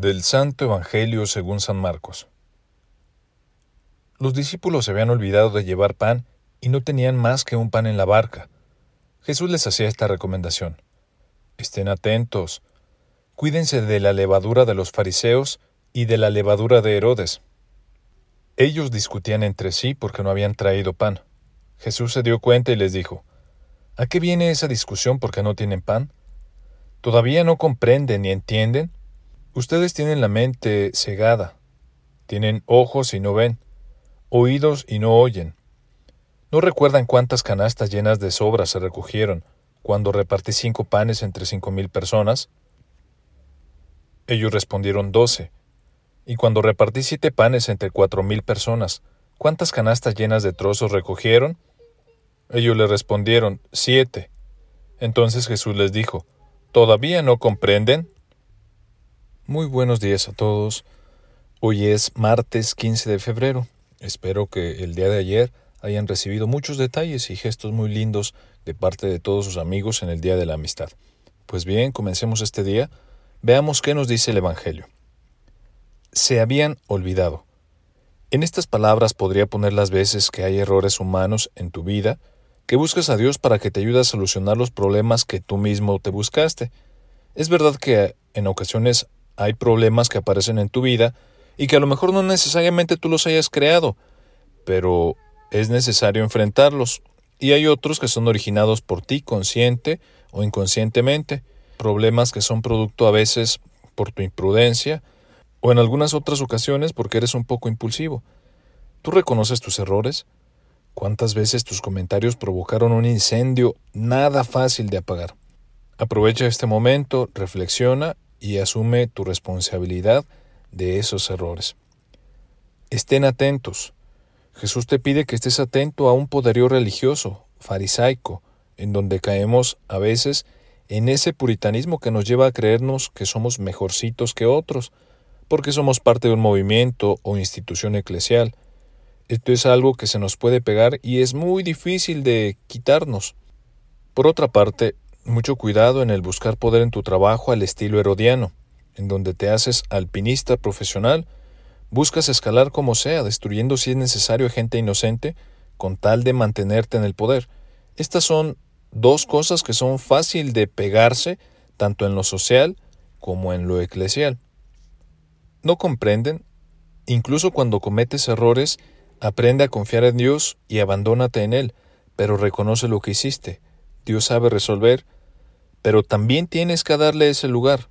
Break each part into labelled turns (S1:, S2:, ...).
S1: Del Santo Evangelio según San Marcos. Los discípulos se habían olvidado de llevar pan y no tenían más que un pan en la barca. Jesús les hacía esta recomendación. Estén atentos. Cuídense de la levadura de los fariseos y de la levadura de Herodes. Ellos discutían entre sí porque no habían traído pan. Jesús se dio cuenta y les dijo, ¿A qué viene esa discusión porque no tienen pan? ¿Todavía no comprenden ni entienden? Ustedes tienen la mente cegada, tienen ojos y no ven, oídos y no oyen. ¿No recuerdan cuántas canastas llenas de sobras se recogieron cuando repartí cinco panes entre cinco mil personas? Ellos respondieron doce. Y cuando repartí siete panes entre cuatro mil personas, ¿cuántas canastas llenas de trozos recogieron? Ellos le respondieron, siete. Entonces Jesús les dijo, ¿Todavía no comprenden? Muy buenos días a todos. Hoy es martes 15 de febrero. Espero que el día de ayer hayan recibido muchos detalles y gestos muy lindos de parte de todos sus amigos en el Día de la Amistad. Pues bien, comencemos este día. Veamos qué nos dice el Evangelio. Se habían olvidado. En estas palabras podría poner las veces que hay errores humanos en tu vida, que buscas a Dios para que te ayude a solucionar los problemas que tú mismo te buscaste. Es verdad que en ocasiones hay problemas que aparecen en tu vida y que a lo mejor no necesariamente tú los hayas creado, pero es necesario enfrentarlos. Y hay otros que son originados por ti consciente o inconscientemente, problemas que son producto a veces por tu imprudencia o en algunas otras ocasiones porque eres un poco impulsivo. ¿Tú reconoces tus errores? ¿Cuántas veces tus comentarios provocaron un incendio nada fácil de apagar? Aprovecha este momento, reflexiona y asume tu responsabilidad de esos errores. Estén atentos. Jesús te pide que estés atento a un poderío religioso, farisaico, en donde caemos a veces en ese puritanismo que nos lleva a creernos que somos mejorcitos que otros, porque somos parte de un movimiento o institución eclesial. Esto es algo que se nos puede pegar y es muy difícil de quitarnos. Por otra parte, mucho cuidado en el buscar poder en tu trabajo al estilo herodiano, en donde te haces alpinista profesional, buscas escalar como sea, destruyendo si es necesario a gente inocente, con tal de mantenerte en el poder. Estas son dos cosas que son fácil de pegarse tanto en lo social como en lo eclesial. ¿No comprenden? Incluso cuando cometes errores, aprende a confiar en Dios y abandónate en Él, pero reconoce lo que hiciste Dios sabe resolver, pero también tienes que darle ese lugar.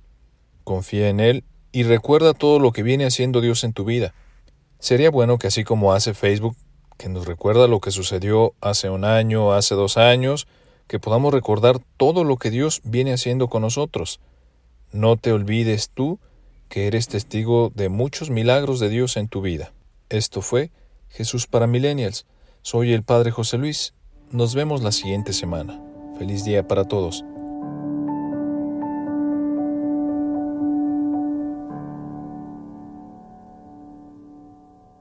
S1: Confía en Él y recuerda todo lo que viene haciendo Dios en tu vida. Sería bueno que así como hace Facebook, que nos recuerda lo que sucedió hace un año, hace dos años, que podamos recordar todo lo que Dios viene haciendo con nosotros. No te olvides tú que eres testigo de muchos milagros de Dios en tu vida. Esto fue Jesús para Millennials. Soy el Padre José Luis. Nos vemos la siguiente semana. Feliz día para todos.